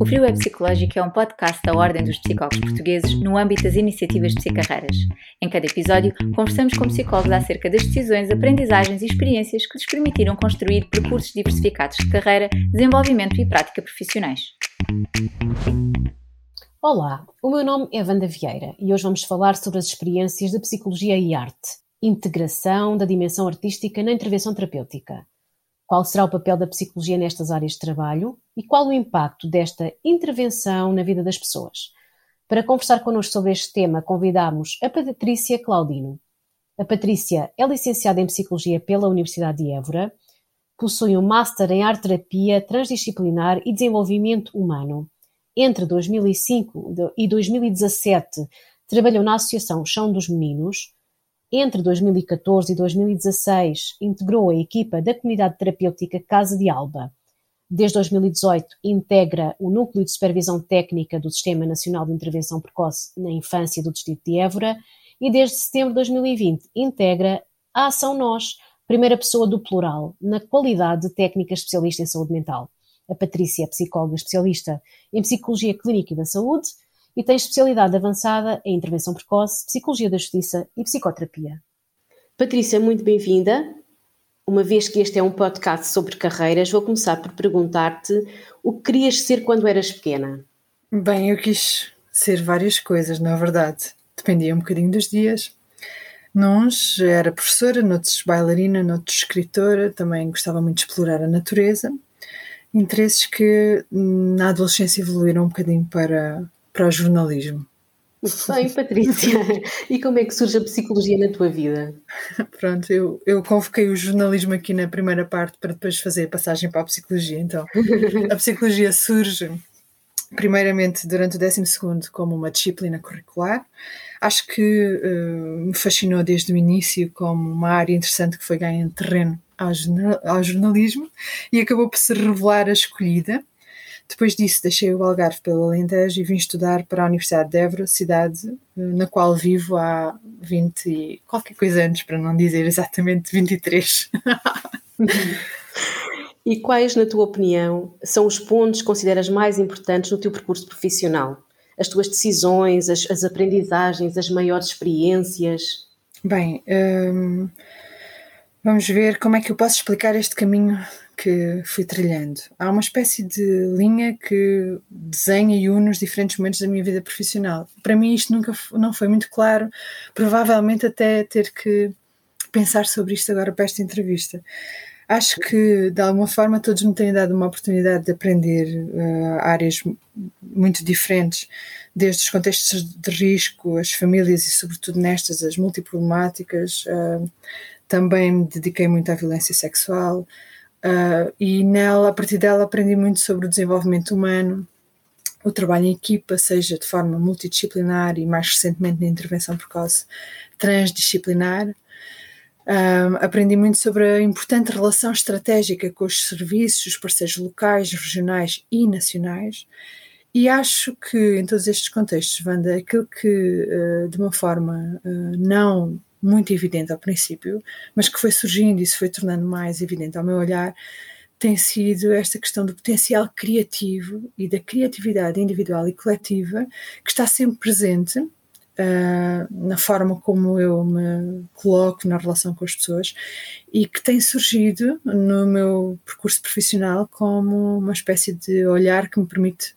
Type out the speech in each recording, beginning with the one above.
O Frio é Psicológico é um podcast da Ordem dos Psicólogos Portugueses no âmbito das iniciativas de psicarreiras. Em cada episódio, conversamos com psicólogos acerca das decisões, aprendizagens e experiências que lhes permitiram construir percursos diversificados de carreira, desenvolvimento e prática profissionais. Olá, o meu nome é Wanda Vieira e hoje vamos falar sobre as experiências de psicologia e arte, integração da dimensão artística na intervenção terapêutica. Qual será o papel da psicologia nestas áreas de trabalho e qual o impacto desta intervenção na vida das pessoas? Para conversar connosco sobre este tema, convidamos a Patrícia Claudino. A Patrícia é licenciada em Psicologia pela Universidade de Évora, possui um Master em Arte Terapia Transdisciplinar e Desenvolvimento Humano. Entre 2005 e 2017, trabalhou na Associação Chão dos Meninos, entre 2014 e 2016, integrou a equipa da Comunidade Terapêutica Casa de Alba. Desde 2018, integra o Núcleo de Supervisão Técnica do Sistema Nacional de Intervenção Precoce na Infância do Distrito de Évora e desde setembro de 2020 integra a Ação Nós, primeira pessoa do plural, na qualidade de técnica especialista em saúde mental. A Patrícia é psicóloga especialista em Psicologia Clínica e da Saúde e tem especialidade avançada em intervenção precoce, psicologia da justiça e psicoterapia. Patrícia, muito bem-vinda. Uma vez que este é um podcast sobre carreiras, vou começar por perguntar-te o que querias ser quando eras pequena. Bem, eu quis ser várias coisas, na verdade. Dependia um bocadinho dos dias. Nuns era professora, noutros bailarina, noutros escritora, também gostava muito de explorar a natureza. Interesses que na adolescência evoluíram um bocadinho para para o jornalismo. Muito bem, Patrícia. E como é que surge a psicologia na tua vida? Pronto, eu, eu convoquei o jornalismo aqui na primeira parte para depois fazer a passagem para a psicologia. Então, a psicologia surge primeiramente durante o 12 como uma disciplina curricular. Acho que uh, me fascinou desde o início como uma área interessante que foi ganhando terreno ao, ao jornalismo e acabou por se revelar a escolhida depois disso, deixei o Algarve pelo Alentejo e vim estudar para a Universidade de Évora, cidade eh, na qual vivo há 20 e qualquer coisa antes, para não dizer exatamente 23. e quais, na tua opinião, são os pontos que consideras mais importantes no teu percurso profissional? As tuas decisões, as, as aprendizagens, as maiores experiências? Bem, hum, vamos ver como é que eu posso explicar este caminho que fui trilhando. Há uma espécie de linha que desenha e une os diferentes momentos da minha vida profissional. Para mim isto nunca não foi muito claro, provavelmente até ter que pensar sobre isto agora para esta entrevista. Acho que de alguma forma todos me têm dado uma oportunidade de aprender uh, áreas muito diferentes, desde os contextos de risco, as famílias e sobretudo nestas as multiproblemáticas. Uh, também me dediquei muito à violência sexual, Uh, e nela, a partir dela, aprendi muito sobre o desenvolvimento humano, o trabalho em equipa, seja de forma multidisciplinar e mais recentemente na intervenção precoce transdisciplinar. Uh, aprendi muito sobre a importante relação estratégica com os serviços, os parceiros locais, regionais e nacionais. E acho que em todos estes contextos, Wanda, aquilo que uh, de uma forma não muito evidente ao princípio, mas que foi surgindo e se foi tornando mais evidente ao meu olhar, tem sido esta questão do potencial criativo e da criatividade individual e coletiva que está sempre presente uh, na forma como eu me coloco na relação com as pessoas e que tem surgido no meu percurso profissional como uma espécie de olhar que me permite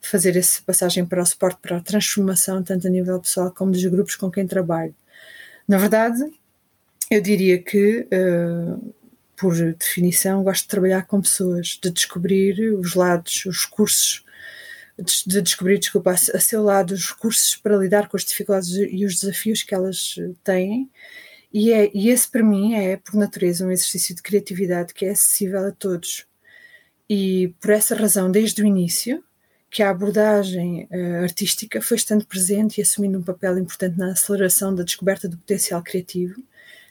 fazer essa passagem para o suporte, para a transformação, tanto a nível pessoal como dos grupos com quem trabalho. Na verdade, eu diria que, uh, por definição, gosto de trabalhar com pessoas, de descobrir os lados, os recursos, de descobrir, desculpa, a seu lado os recursos para lidar com as dificuldades e os desafios que elas têm. E, é, e esse, para mim, é, por natureza, um exercício de criatividade que é acessível a todos. E por essa razão, desde o início, que a abordagem uh, artística foi estando presente e assumindo um papel importante na aceleração da descoberta do potencial criativo,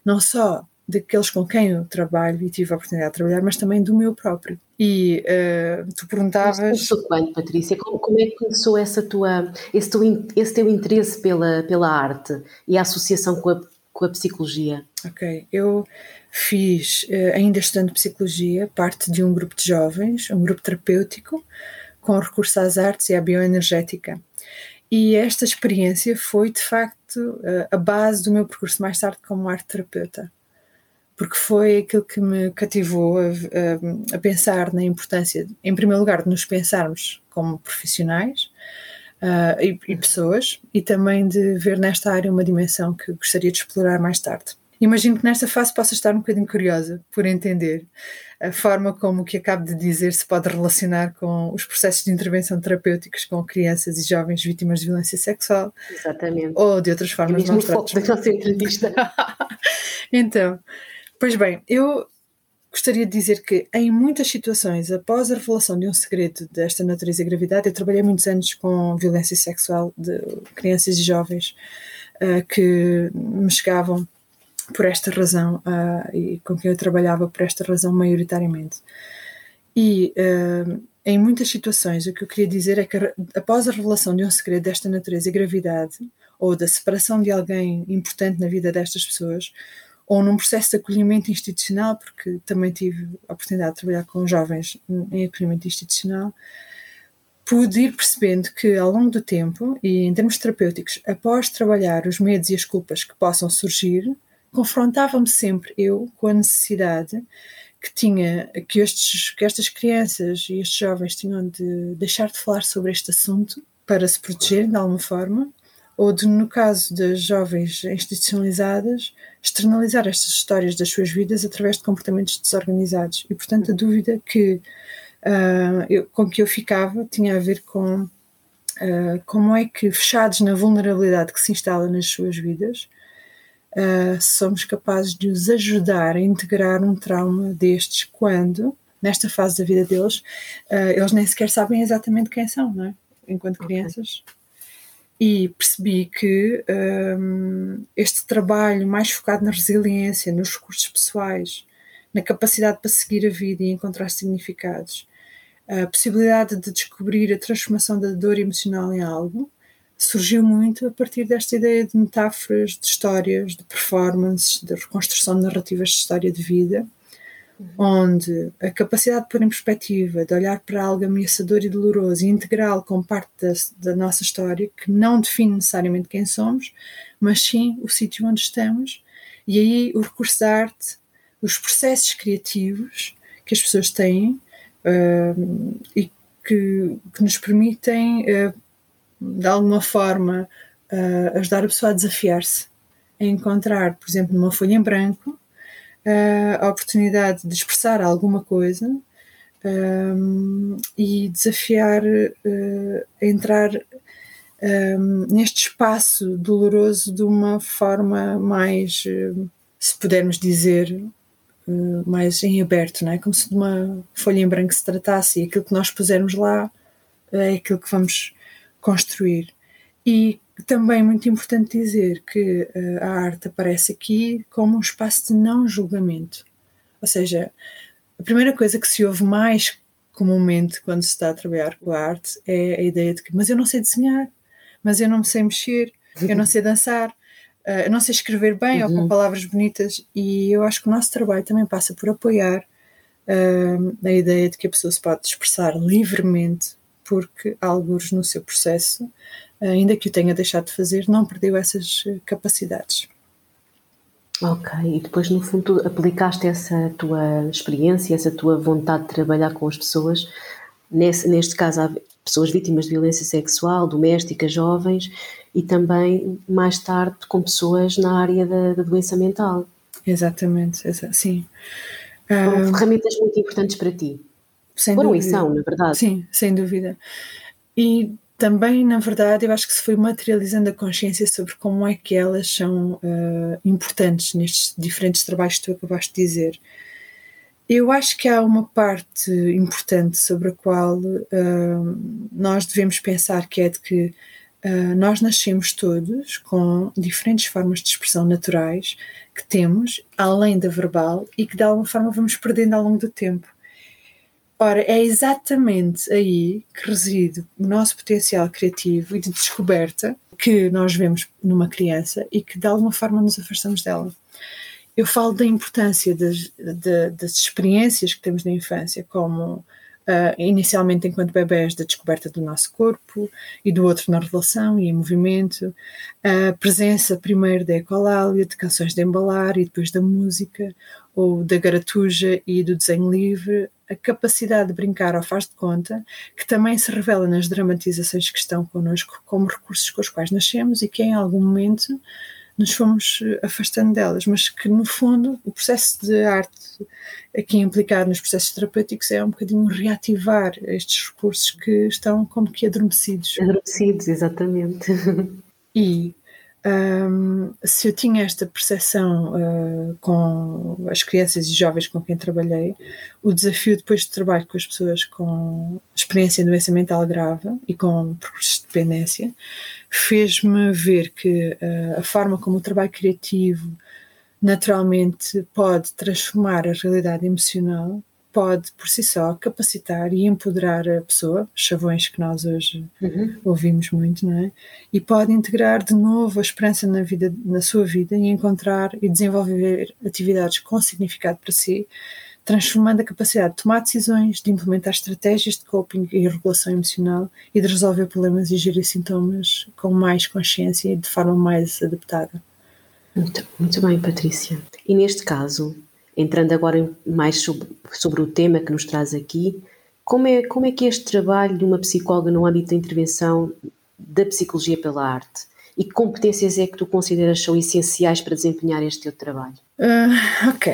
não só daqueles com quem eu trabalho e tive a oportunidade de trabalhar, mas também do meu próprio. E uh, tu perguntavas. Começou quando, Patrícia? Como, como, é que começou essa tua, esse, teu, esse teu interesse pela, pela arte e a associação com a, com a psicologia? Ok, eu fiz, uh, ainda estudando psicologia, parte de um grupo de jovens, um grupo terapêutico, com recurso às artes e à bioenergética. E esta experiência foi, de facto, a base do meu percurso mais tarde como arte terapeuta, porque foi aquilo que me cativou a, a, a, pensar na importância, em primeiro lugar, de nos pensarmos como profissionais uh, e, e pessoas, e também de ver nesta área uma dimensão que gostaria de explorar mais tarde. Imagino que nesta fase possa estar um bocadinho curiosa por entender a forma como o que acabo de dizer se pode relacionar com os processos de intervenção terapêuticos com crianças e jovens vítimas de violência sexual. Exatamente. Ou de outras formas é mesmo foco da nossa entrevista. então, pois bem, eu gostaria de dizer que em muitas situações, após a revelação de um segredo desta natureza e gravidade, eu trabalhei muitos anos com violência sexual de crianças e jovens uh, que me chegavam por esta razão uh, e com quem eu trabalhava por esta razão maioritariamente. E uh, em muitas situações o que eu queria dizer é que após a revelação de um segredo desta natureza e gravidade, ou da separação de alguém importante na vida destas pessoas, ou num processo de acolhimento institucional, porque também tive a oportunidade de trabalhar com jovens em acolhimento institucional, pude ir percebendo que ao longo do tempo e em termos terapêuticos, após trabalhar os medos e as culpas que possam surgir, confrontava-me sempre eu com a necessidade que tinha que, estes, que estas crianças e estes jovens tinham de deixar de falar sobre este assunto para se protegerem de alguma forma, ou de, no caso das jovens institucionalizadas, externalizar estas histórias das suas vidas através de comportamentos desorganizados. E, portanto, a dúvida que, uh, eu, com que eu ficava tinha a ver com uh, como é que, fechados na vulnerabilidade que se instala nas suas vidas, uh, somos capazes de os ajudar a integrar um trauma destes quando, nesta fase da vida deles, uh, eles nem sequer sabem exatamente quem são, não é? Enquanto okay. crianças. E percebi que um, este trabalho mais focado na resiliência, nos recursos pessoais, na capacidade para seguir a vida e encontrar significados, a possibilidade de descobrir a transformação da dor emocional em algo, surgiu muito a partir desta ideia de metáforas, de histórias, de performances, de reconstrução de narrativas de história de vida, uhum. onde a capacidade de pôr em perspectiva, de olhar para algo ameaçador e doloroso e integrá-lo como parte da, da, nossa história, que não define necessariamente quem somos, mas sim o sítio onde estamos, e aí o recurso da arte, os processos criativos que as pessoas têm uh, e que, que, nos permitem uh, de alguma forma uh, ajudar a pessoa a desafiar-se, a encontrar, por exemplo, numa folha em branco, uh, a oportunidade de expressar alguma coisa um, e desafiar uh, a entrar um, neste espaço doloroso de uma forma mais, se pudermos dizer, mais em aberto, não é? Como se de uma folha em branco se tratasse e aquilo que nós pusermos lá é aquilo que vamos construir. E também é muito importante dizer que uh, a arte aparece aqui como um espaço de não julgamento. Ou seja, a primeira coisa que se ouve mais comumente quando se está a trabalhar com a arte é a ideia de que, mas eu não sei desenhar, mas eu não sei mexer, eu não sei dançar, uh, eu não sei escrever bem uhum. ou com uhum. palavras bonitas. E eu acho que o nosso trabalho também passa por apoiar uh, a ideia de que a pessoa se pode expressar livremente porque alguns no seu processo, ainda que o tenha deixado de fazer, não perdeu essas eh, capacidades. Ok, e depois no fundo aplicaste essa tua experiência, essa tua vontade de trabalhar com as pessoas, nesse, neste caso há pessoas vítimas de violência sexual, doméstica, jovens, e também mais tarde com pessoas na área da, da doença mental. Exatamente, sim. Foram uh, ferramentas muito importantes para ti. Sem Foram dúvida. e são, na verdade. Sim, sem dúvida. E também, na verdade, eu acho que se foi materializando a consciência sobre como é que elas são uh, importantes nestes diferentes trabalhos que tu acabaste de dizer. Eu acho que há uma parte importante sobre a qual uh, nós devemos pensar, que é de que uh, nós nascemos todos com diferentes formas de expressão naturais que temos, além da verbal, e que de alguma forma vamos perdendo ao longo do tempo. Ora, é exatamente aí que reside o nosso potencial criativo e de descoberta que nós vemos numa criança e que de alguma forma nos afastamos dela. Eu falo da importância das, das experiências que temos na infância, como uh, inicialmente enquanto bebés da descoberta do nosso corpo e do outro na relação e em movimento, a presença primeiro da ecolalia, de canções de embalar e depois da música, ou da garatuja e do desenho livre, a capacidade de brincar ao faz de conta, que também se revela nas dramatizações que estão connosco como recursos com os quais nascemos e que em algum momento nos fomos eh, afastando delas, mas que no fundo o processo de arte aqui implicado nos processos terapêuticos é um bocadinho reativar estes recursos que estão como que adormecidos. Adormecidos, exatamente. E um, se eu tinha esta percepção uh, com as crianças e jovens com quem trabalhei, o desafio depois de trabalho com as pessoas com experiência em doença mental grave e com percursos de dependência fez-me ver que uh, a forma como o trabalho criativo naturalmente pode transformar a realidade emocional pode por si só capacitar e empoderar a pessoa, chavões que nós hoje uhum. ouvimos muito, não é? E pode integrar de novo a esperança na vida, na sua vida e encontrar e desenvolver atividades com significado para si, transformando a capacidade de tomar decisões, de implementar estratégias de coping e regulação emocional e de resolver problemas e gerir sintomas com mais consciência e de forma mais adaptada. Muito, muito bem, Patrícia. E neste caso, entrando agora mais sobre, sobre o tema que nos traz aqui, como é, como é que este trabalho de uma psicóloga no âmbito da intervenção da psicologia pela arte? E que competências é que tu consideras são essenciais para desempenhar este teu trabalho? Uh, ok.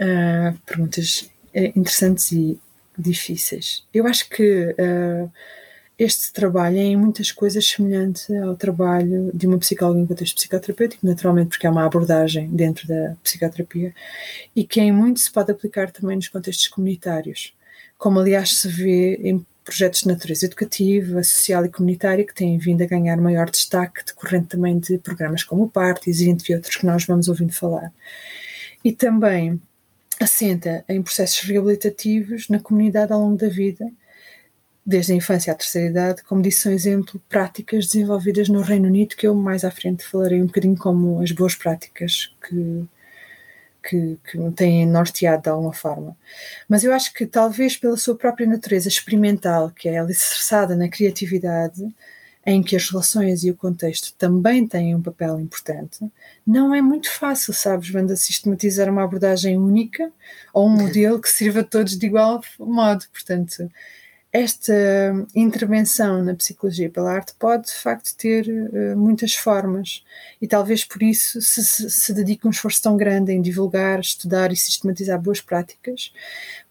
Uh, perguntas eh, interessantes e difíceis. Eu acho que uh, este trabalho é em muitas coisas semelhante ao trabalho de uma psicóloga em contexto psicoterapêutico, naturalmente porque é uma abordagem dentro da psicoterapia e que em muito se pode aplicar também nos contextos comunitários, como aliás se vê em projetos de natureza educativa, social e comunitária que têm vindo a ganhar maior destaque decorrente também de programas como o Parties e entre outros que nós vamos ouvindo falar. E também assenta em processos reabilitativos na comunidade ao longo da vida desde a infância à terceira idade, como disse, são exemplo práticas desenvolvidas no Reino Unido, que eu mais à frente falarei um bocadinho como as boas práticas que, que, que têm norteado de alguma forma. Mas eu acho que talvez pela sua própria natureza experimental, que é alicerçada na criatividade, em que as relações e o contexto também têm um papel importante, não é muito fácil, sabes, Wanda, sistematizar uma abordagem única ou um modelo que sirva a todos de igual modo. Portanto, esta intervenção na psicologia pela arte pode de facto ter uh, muitas formas. E talvez por isso se, se, dedique um esforço tão grande em divulgar, estudar e sistematizar boas práticas,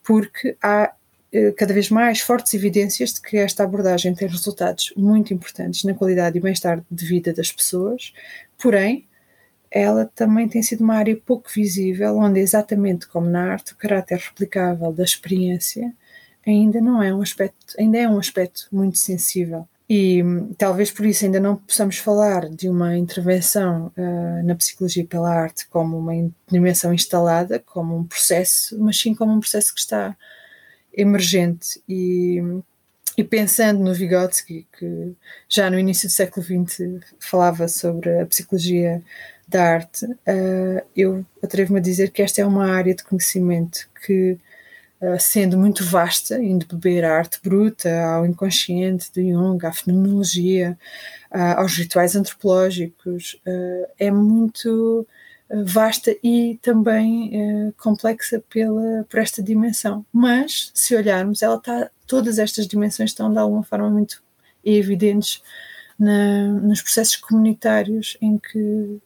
porque há uh, cada vez mais fortes evidências de que esta abordagem tem resultados muito importantes na qualidade e bem-estar de vida das pessoas, porém ela também tem sido uma área pouco visível, onde exatamente como na arte o caráter replicável da experiência ainda não é um aspecto, ainda é um aspecto muito sensível. E talvez por isso ainda não possamos falar de uma intervenção uh, na psicologia pela arte como uma dimensão instalada, como um processo, mas sim como um processo que está emergente. E, e pensando no Vygotsky, que já no início do século XX falava sobre a psicologia da arte, uh, eu atrevo-me a dizer que esta é uma área de conhecimento que sendo muito vasta, indo beber a arte bruta, ao inconsciente de Jung, à fenomenologia, uh, aos rituais antropológicos, uh, é muito vasta e também complexa pela, por esta dimensão. Mas, se olharmos, ela está, todas estas dimensões estão de alguma forma muito evidentes na, nos processos comunitários em que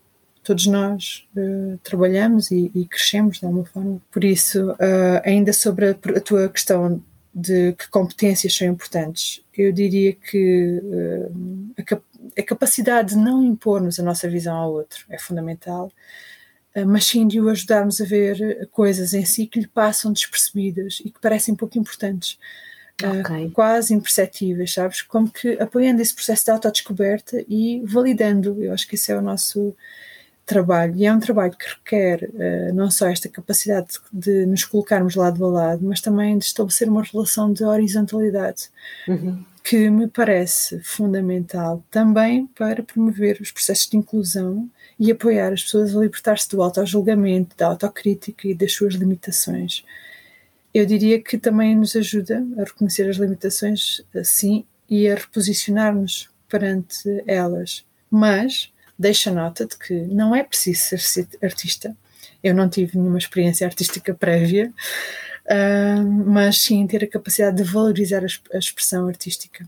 todos nós uh, trabalhamos e, e, crescemos de alguma forma. Por isso, uh, ainda sobre a, a, tua questão de que competências são importantes, eu diria que uh, a, cap a, capacidade de não impormos a nossa visão ao outro é fundamental, mas sim de o ajudarmos a ver coisas em si que lhe passam despercebidas e que parecem pouco importantes. Okay. Quase imperceptíveis, sabes? Como que apoiando esse processo de autodescoberta e validando. Eu acho que esse é o nosso trabalho, e é um trabalho que requer uh, não só esta capacidade de, de, nos colocarmos lado a lado, mas também de estabelecer uma relação de horizontalidade, uhum. que me parece fundamental também para promover os processos de inclusão e apoiar as pessoas a libertar-se do auto-julgamento, da autocrítica e das suas limitações. eu diria que também nos ajuda a reconhecer as limitações, assim, e a reposicionar-nos perante elas. Mas deixa nota de que não é preciso ser artista. Eu não tive nenhuma experiência artística prévia, uh, mas sim ter a capacidade de valorizar a, a expressão artística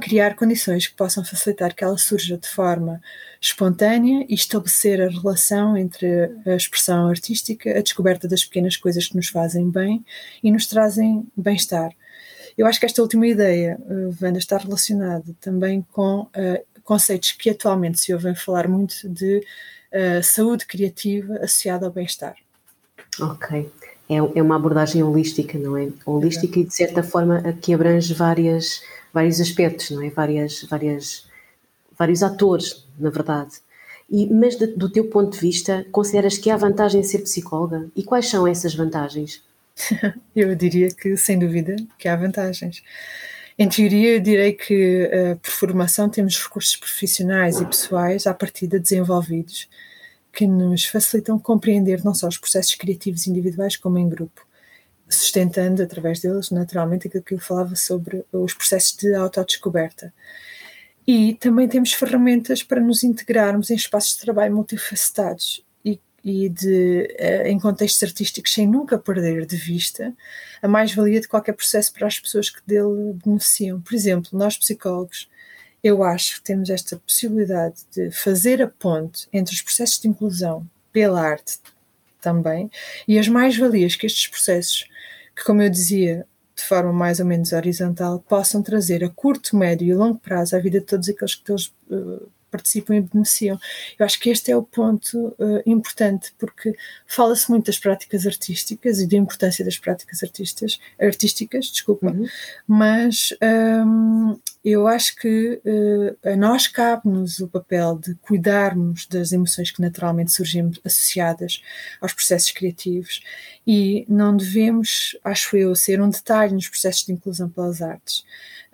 criar condições que possam facilitar que ela surja de forma espontânea e estabelecer a relação entre a expressão artística, a descoberta das pequenas coisas que nos fazem bem e nos trazem bem-estar. Eu acho que esta última ideia, Wanda, está relacionada também com uh, conceitos que atualmente se ouvem falar muito de uh, saúde criativa associada ao bem-estar. Ok. É, é uma abordagem holística, não é? Holística é. e de certa forma que abrange várias vários aspectos, não é? Várias, várias, vários atores, na verdade. E, mas de, do teu ponto de vista, consideras que há vantagem em ser psicóloga? E quais são essas vantagens? eu diria que, sem dúvida, que há vantagens. Em teoria, eu direi que uh, por formação temos recursos profissionais e pessoais à partida desenvolvidos que nos facilitam compreender não só os processos criativos individuais como em grupo sustentando através deles, naturalmente, aquilo que eu falava sobre os processos de autodescoberta. E também temos ferramentas para nos integrarmos em espaços de trabalho multifacetados e, de, eh, em contextos artísticos sem nunca perder de vista a mais-valia de qualquer processo para as pessoas que dele beneficiam. Por exemplo, nós psicólogos, eu acho que temos esta possibilidade de fazer a ponte entre os processos de inclusão pela arte também e as mais-valias que estes processos que, como eu dizia, de forma mais ou menos horizontal, possam trazer a curto, médio e longo prazo a vida de todos aqueles que deles uh, participam e beneficiam. Eu acho que este é o ponto uh, importante, porque fala-se muito das práticas artísticas e da importância das práticas artistas, artísticas, desculpa, uhum. mas um, eu acho que uh, a nós cabe-nos o papel de cuidarmos das emoções que naturalmente surgem associadas aos processos criativos e não devemos, acho eu, ser um detalhe nos processos de inclusão pelas artes.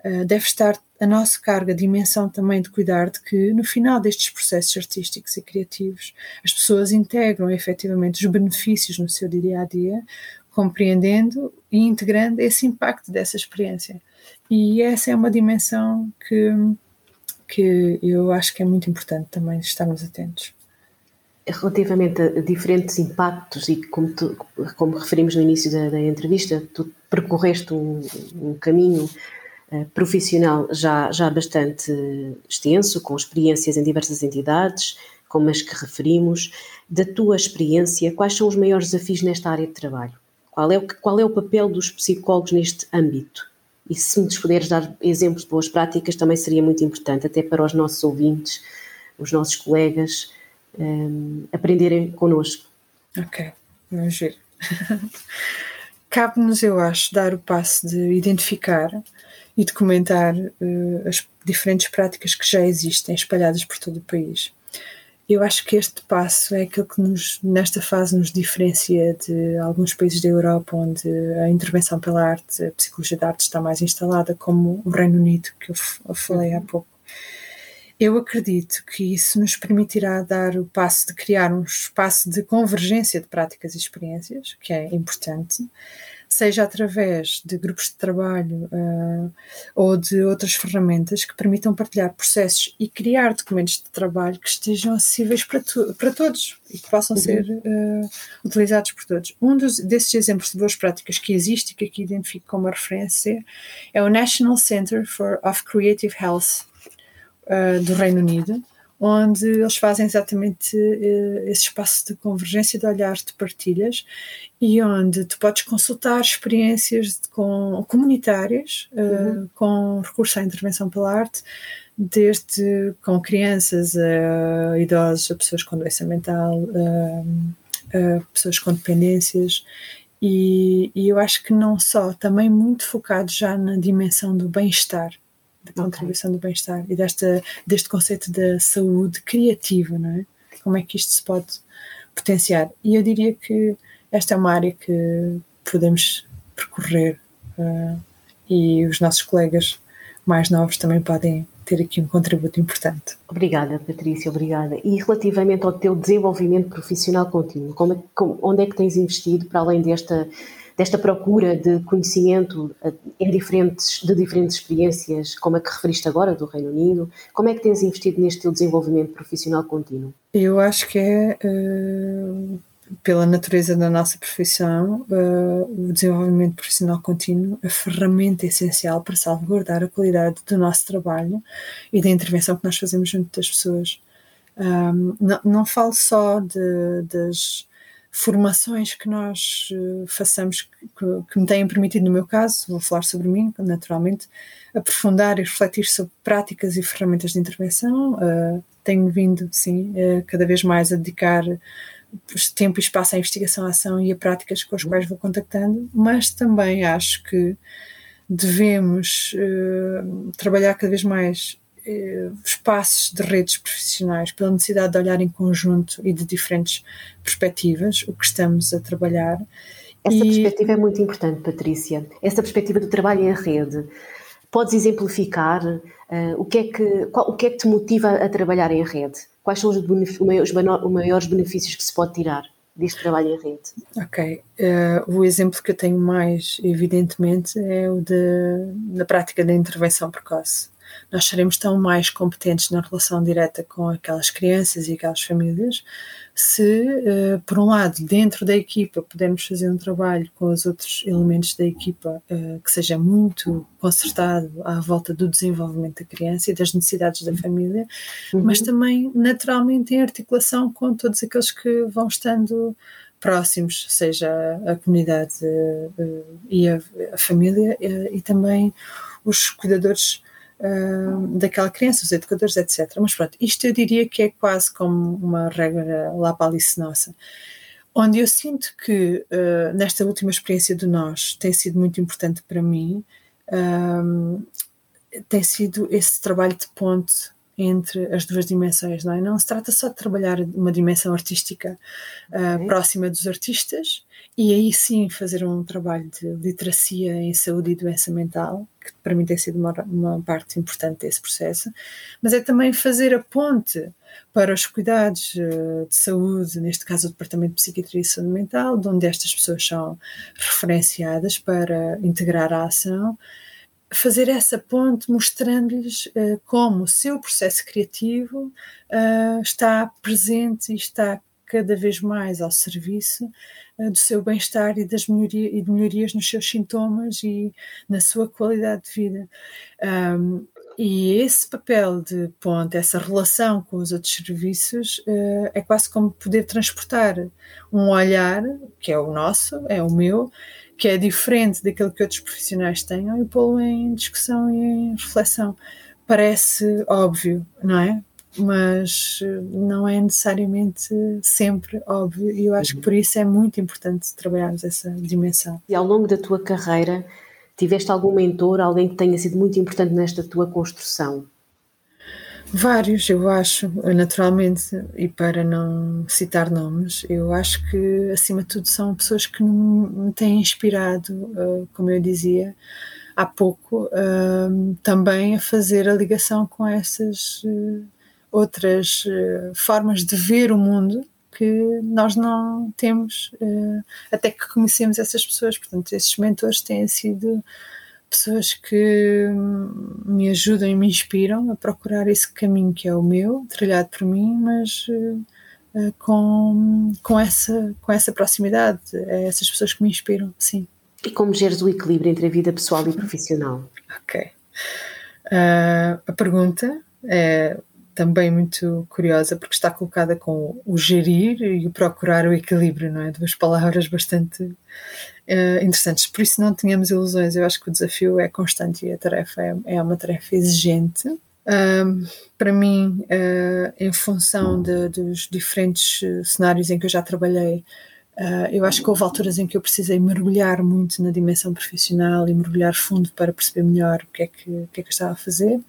Uh, deve estar a nosso cargo a dimensão também de cuidar de que, no final destes processos artísticos e criativos, as pessoas integram efetivamente os benefícios no seu dia a dia, compreendendo e integrando esse impacto dessa experiência. E essa é uma dimensão que, que eu acho que é muito importante também estarmos atentos. Relativamente a diferentes impactos, e como, tu, como referimos no início da, da entrevista, tu percorreste um, um caminho uh, profissional já, já bastante extenso, com experiências em diversas entidades, como as que referimos. Da tua experiência, quais são os maiores desafios nesta área de trabalho? Qual é o, qual é o papel dos psicólogos neste âmbito? E se nos puderes dar exemplos de boas práticas, também seria muito importante, até para os nossos ouvintes, os nossos colegas, um, aprenderem connosco. Ok, vamos ver. Cabe-nos, eu acho, dar o passo de identificar e documentar uh, as diferentes práticas que já existem espalhadas por todo o país. Eu acho que este passo é aquilo que nos, nesta fase nos diferencia de alguns países da Europa onde a intervenção pela arte, a psicologia da arte está mais instalada, como o Reino Unido, que eu, falei há uhum. pouco. Eu acredito que isso nos permitirá dar o passo de criar um espaço de convergência de práticas e experiências, que é importante, seja através de grupos de trabalho uh, ou de outras ferramentas que permitam partilhar processos e criar documentos de trabalho que estejam acessíveis para, para todos e que possam uhum. ser uh, utilizados por todos. Um dos, desses exemplos de boas práticas que existe e que aqui identifico como referência é o National Center for, of Creative Health uh, do Reino Unido, onde eles fazem exatamente uh, esse espaço de convergência de olhares, de partilhas, e onde tu podes consultar experiências com, comunitárias, uh, uhum. com recurso à intervenção pela arte, desde com crianças a idosos, a pessoas com doença mental, a, a pessoas com dependências, e, e, eu acho que não só, também muito focado já na dimensão do bem-estar da contribuição okay. do bem-estar e desta, deste conceito da saúde criativa, não é? Como é que isto se pode potenciar? E eu diria que esta é uma área que podemos percorrer uh, e os nossos colegas mais novos também podem ter aqui um contributo importante. Obrigada, Patrícia, obrigada. E relativamente ao teu desenvolvimento profissional contínuo, como, é como, onde é que tens investido para além desta desta procura de conhecimento em diferentes, de diferentes experiências, como a que referiste agora, do Reino Unido? Como é que tens investido neste desenvolvimento profissional contínuo? Eu acho que é. Uh pela natureza da nossa profissão, uh, o desenvolvimento profissional contínuo, a ferramenta essencial para salvaguardar a qualidade do nosso trabalho e da intervenção que nós fazemos junto das pessoas. Um, não, não falo só de, das formações que nós uh, façamos que, que, me têm permitido, no meu caso, vou falar sobre mim, naturalmente, aprofundar e refletir sobre práticas e ferramentas de intervenção. Uh, tenho vindo, sim, uh, cada vez mais a dedicar tempo e espaço à investigação, à ação e a práticas com as quais vou contactando, mas também acho que devemos trabalhar cada vez mais espaços de redes profissionais pela necessidade de olhar em conjunto e de diferentes perspectivas o que estamos a trabalhar. Essa e... perspectiva é muito importante, Patrícia. Essa perspectiva do trabalho em rede. Podes exemplificar uh, o, que é que, qual, o que é que te motiva a trabalhar em rede? Quais são os, os maiores benefícios que se pode tirar deste trabalho em rede? Ok. Uh, o exemplo que eu tenho mais, evidentemente, é o de, da prática da intervenção precoce nós seremos tão mais competentes na relação direta com aquelas crianças e aquelas famílias se, uh, por um lado, dentro da equipa pudermos fazer um trabalho com os outros elementos da equipa uh, que seja muito concertado à volta do desenvolvimento da criança e das necessidades da família, uhum. mas também naturalmente em articulação com todos aqueles que vão estando próximos, seja a comunidade uh, e a família e também os cuidadores daquela criança, os educadores, etc. Mas pronto, isto eu diria que é quase como uma regra lá para Alice nossa. Onde eu sinto que uh, nesta última experiência do nós tem sido muito importante para mim, um, tem sido esse trabalho de ponte entre as duas dimensões, não é? Não se trata só de trabalhar uma dimensão artística uh, próxima dos artistas e aí sim fazer um trabalho de literacia em saúde e doença mental, que para mim tem sido uma, uma parte importante desse processo, mas é também fazer a ponte para os cuidados uh, de saúde, neste caso o Departamento de Psiquiatria e Saúde Mental, de onde estas pessoas são referenciadas para integrar a ação fazer essa ponte mostrando-lhes uh, como o seu processo criativo uh, está presente e está cada vez mais ao serviço uh, do seu bem-estar e das melhoria, e de melhorias nos seus sintomas e na sua qualidade de vida. Um, e esse papel de ponte, essa relação com os outros serviços, é quase como poder transportar um olhar, que é o nosso, é o meu, que é diferente daquilo que outros profissionais tenham e pô-lo em discussão e em reflexão. Parece óbvio, não é? Mas eh, não é necessariamente sempre óbvio e eu acho que por isso é muito importante trabalharmos essa dimensão. E ao longo da tua carreira, tiveste algum mentor, alguém que tenha sido muito importante nesta tua construção? Vários, eu acho, naturalmente, e para não citar nomes, eu acho que, acima de tudo, são pessoas que me têm inspirado, eh, como eu dizia há pouco, eh, também a fazer a ligação com essas eh, outras formas de ver o mundo que nós não temos até que conhecemos essas pessoas. Portanto, esses mentores têm sido pessoas que me ajudam e me inspiram a procurar esse caminho que é o meu, trilhado por mim, mas uh, com, com, essa, com essa proximidade. É essas pessoas que me inspiram, sim. E como geres o equilíbrio entre a vida pessoal e profissional? Ok. Uh, a pergunta é também muito curiosa porque está colocada com o gerir e o procurar o equilíbrio, não é? Duas palavras bastante uh, interessantes. Por isso não tínhamos ilusões. Eu acho que o desafio é constante e a tarefa é, é uma tarefa exigente. Para mim, uh, em função de, dos diferentes cenários em que eu já trabalhei, eu acho que houve alturas em que eu precisei mergulhar muito na dimensão profissional e mergulhar fundo para perceber melhor o que é que, o que, é que eu estava a fazer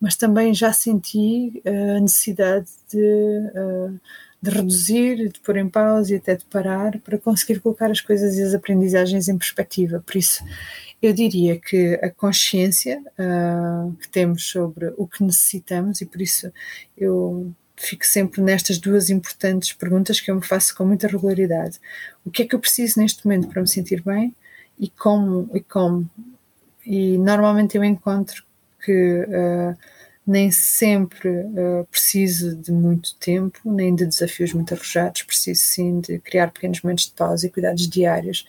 mas também já senti eh, a necessidade de, eh, de reduzir, de pôr em pausa e até de parar para conseguir colocar as coisas e as aprendizagens em perspectiva. Por isso, eu diria que a consciência uh, que temos sobre o que necessitamos, e por isso eu fico sempre nestas duas importantes perguntas que eu me faço com muita regularidade. O que é que eu preciso neste momento para me sentir bem e como? E, como? e normalmente eu encontro que uh, nem sempre uh, preciso de muito tempo, nem de desafios muito arrojados, preciso sim de criar pequenos momentos de pausa e cuidados diários.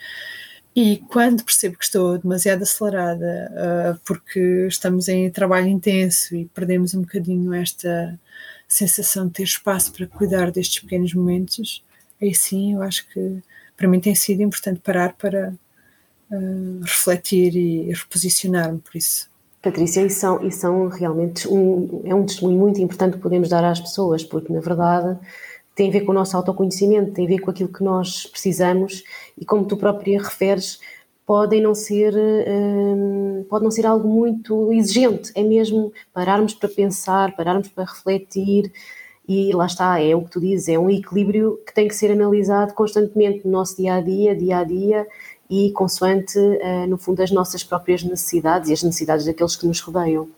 E quando percebo que estou demasiado acelerada, uh, porque estamos em trabalho intenso e perdemos um bocadinho esta sensação de ter espaço para cuidar destes pequenos momentos, aí sim eu acho que para mim tem sido importante parar para uh, refletir e reposicionar-me por isso. Patrícia, e são, e são realmente um, é um testemunho muito importante que podemos dar às pessoas, porque na verdade tem a ver com o nosso autoconhecimento, tem a ver com aquilo que nós precisamos e como tu própria referes, podem não ser, um, pode não ser algo muito exigente, é mesmo pararmos para pensar, pararmos para refletir e lá está, é o que tu dizes, é um equilíbrio que tem que ser analisado constantemente no nosso dia a dia, dia a dia e consoante, uh, no fundo, as nossas próprias necessidades e as necessidades daqueles que nos rodeiam.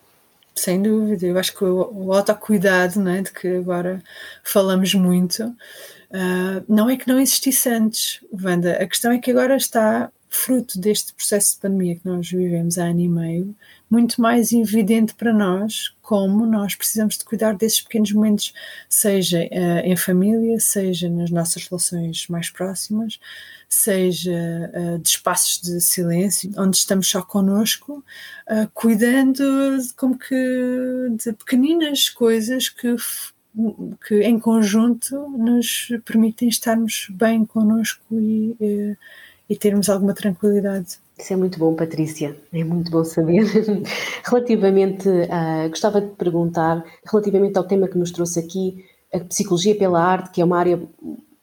Sem dúvida, eu acho que o, o autocuidado, né, de que agora falamos muito, uh, não é que não existisse antes, Wanda, a questão é que agora está fruto deste processo de pandemia que nós vivemos há ano e meio, muito mais evidente para nós como nós precisamos de cuidar desses pequenos momentos, seja uh, em família, seja nas nossas relações mais próximas, seja uh, de espaços de silêncio, onde estamos só connosco, uh, cuidando como que de pequeninas coisas que que em conjunto nos permitem estarmos bem connosco e, e termos alguma tranquilidade. Isso é muito bom, Patrícia, é muito bom saber. relativamente, uh, gostava de perguntar, relativamente ao tema que nos trouxe aqui, a psicologia pela arte, que é uma área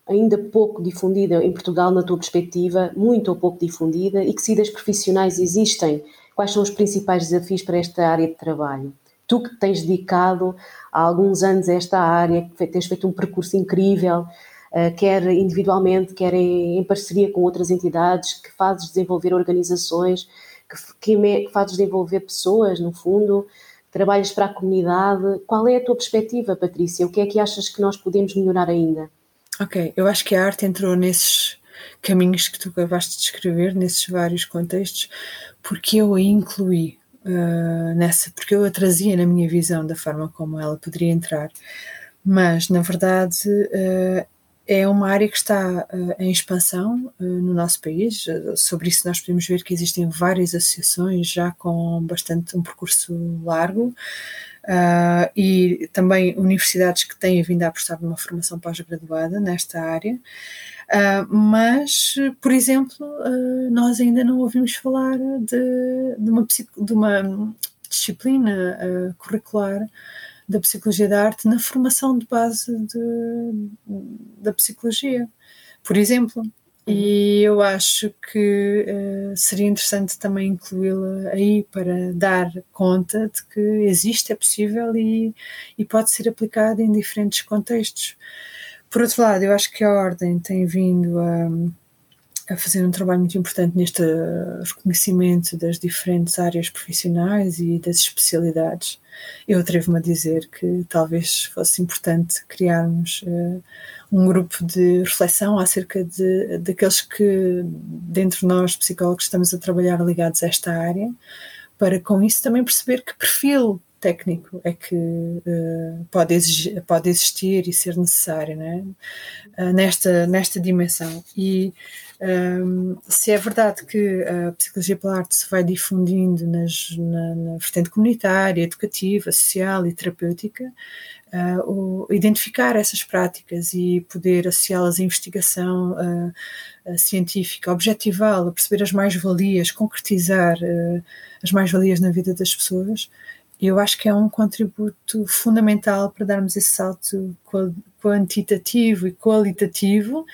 ainda pouco difundida em Portugal, na tua perspectiva, muito ou pouco difundida, e que saídas profissionais existem? Quais são os principais desafios para esta área de trabalho? Tu que tens dedicado há alguns anos a esta área, que tens feito um percurso incrível, quer individualmente, quer em, parceria com outras entidades, que fazes desenvolver organizações, que, que fazes desenvolver pessoas, no fundo, trabalhas para a comunidade. Qual é a tua perspectiva, Patrícia? O que é que achas que nós podemos melhorar ainda? Ok, eu acho que a arte entrou nesses caminhos que tu acabaste de descrever, nesses vários contextos, porque eu a incluí uh, nessa, porque eu a trazia na minha visão da forma como ela poderia entrar. Mas, na verdade, uh, é uma área que está uh, em expansão uh, no nosso país. Uh, sobre isso nós podemos ver que existem várias associações já com bastante um percurso largo e também universidades que têm vindo a apostar numa formação pós-graduada nesta área. mas, por exemplo, nós ainda não ouvimos falar de, de, uma, de uma, disciplina curricular da psicologia da arte na formação de base de, da psicologia, por exemplo. Uhum. E eu acho que uh, seria interessante também incluí-la aí para dar conta de que existe, é possível e, e pode ser aplicada em diferentes contextos. Por outro lado, eu acho que a Ordem tem vindo a a fazer um trabalho muito importante neste reconhecimento das diferentes áreas profissionais e das especialidades. Eu atrevo-me a dizer que talvez fosse importante criarmos uh, um grupo de reflexão acerca de, daqueles que, dentro de nós, psicólogos, estamos a trabalhar ligados a esta área, para com isso também perceber que perfil técnico é que uh, pode, exigir, pode existir e ser necessário né? Uh, nesta, nesta dimensão. E um, se é verdade que a psicologia pela arte se vai difundindo nas, na, na vertente comunitária, educativa, social e terapêutica, uh, o, identificar essas práticas e poder associá-las à investigação uh, científica, objetivá-la, perceber as mais-valias, concretizar as mais-valias na vida das pessoas, eu acho que é um contributo fundamental para darmos esse salto quantitativo e qualitativo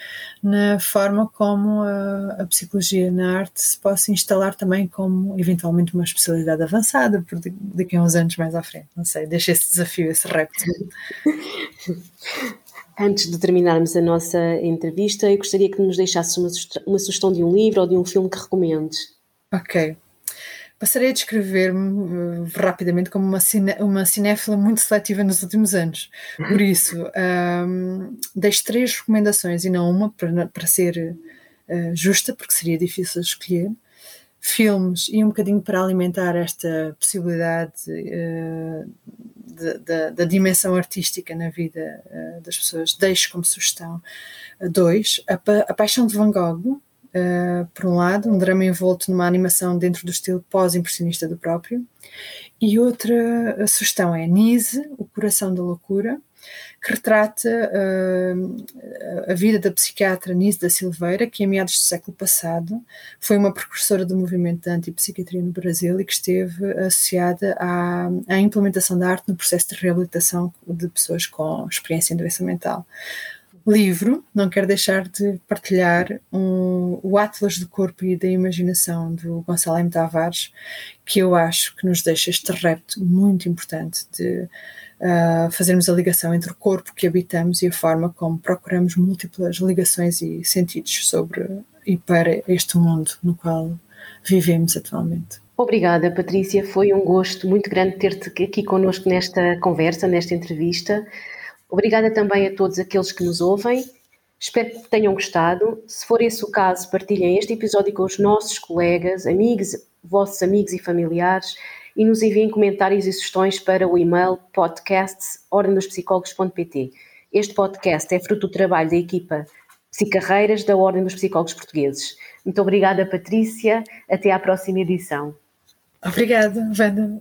na forma como a, a, psicologia na arte se possa instalar também como eventualmente uma especialidade avançada por daqui a uns anos mais à frente. Não sei, deixa esse desafio, esse repto. Antes de terminarmos a nossa entrevista, eu gostaria que nos deixasse uma, uma sugestão de um livro ou de um filme que recomendes. Ok. Passarei a descrever-me uh, rapidamente como uma, cine, uma cinéfila muito seletiva nos últimos anos. Por isso, um, deixo três recomendações e não uma, para, para ser uh, justa, porque seria difícil escolher. Filmes e um bocadinho para alimentar esta possibilidade uh, da dimensão artística na vida das pessoas. Deixo como sugestão dois: A, pa a Paixão de Van Gogh, uh, por um lado, um drama envolto numa animação dentro do estilo pós-impressionista do próprio, e outra sugestão é Nise, O Coração da Loucura, que retrata uh, a vida da psiquiatra Nise da Silveira, que em meados do século passado foi uma precursora do movimento da antipsiquiatria no Brasil e que esteve associada à, à implementação da arte no processo de reabilitação de pessoas com experiência em doença mental livro, não quero deixar de partilhar um, o Atlas do Corpo e da Imaginação do Gonçalo M. Tavares, que eu acho que nos deixa este repto muito importante de uh, fazermos a ligação entre o corpo que habitamos e a forma como procuramos múltiplas ligações e sentidos sobre e para este mundo no qual vivemos atualmente. Obrigada, Patrícia. Foi um gosto muito grande ter-te aqui connosco nesta conversa, nesta entrevista. Obrigada também a todos aqueles que nos ouvem. Espero que tenham gostado. Se for esse o caso, partilhem este episódio com os nossos colegas, amigos, vossos amigos e familiares e nos enviem comentários e sugestões para o e-mail podcasts.ordendospsicólogos.pt. Este podcast é fruto do trabalho da equipa Psicarreiras da Ordem dos Psicólogos Portugueses. Muito obrigada, Patrícia. Até à próxima edição. Obrigada, Wanda.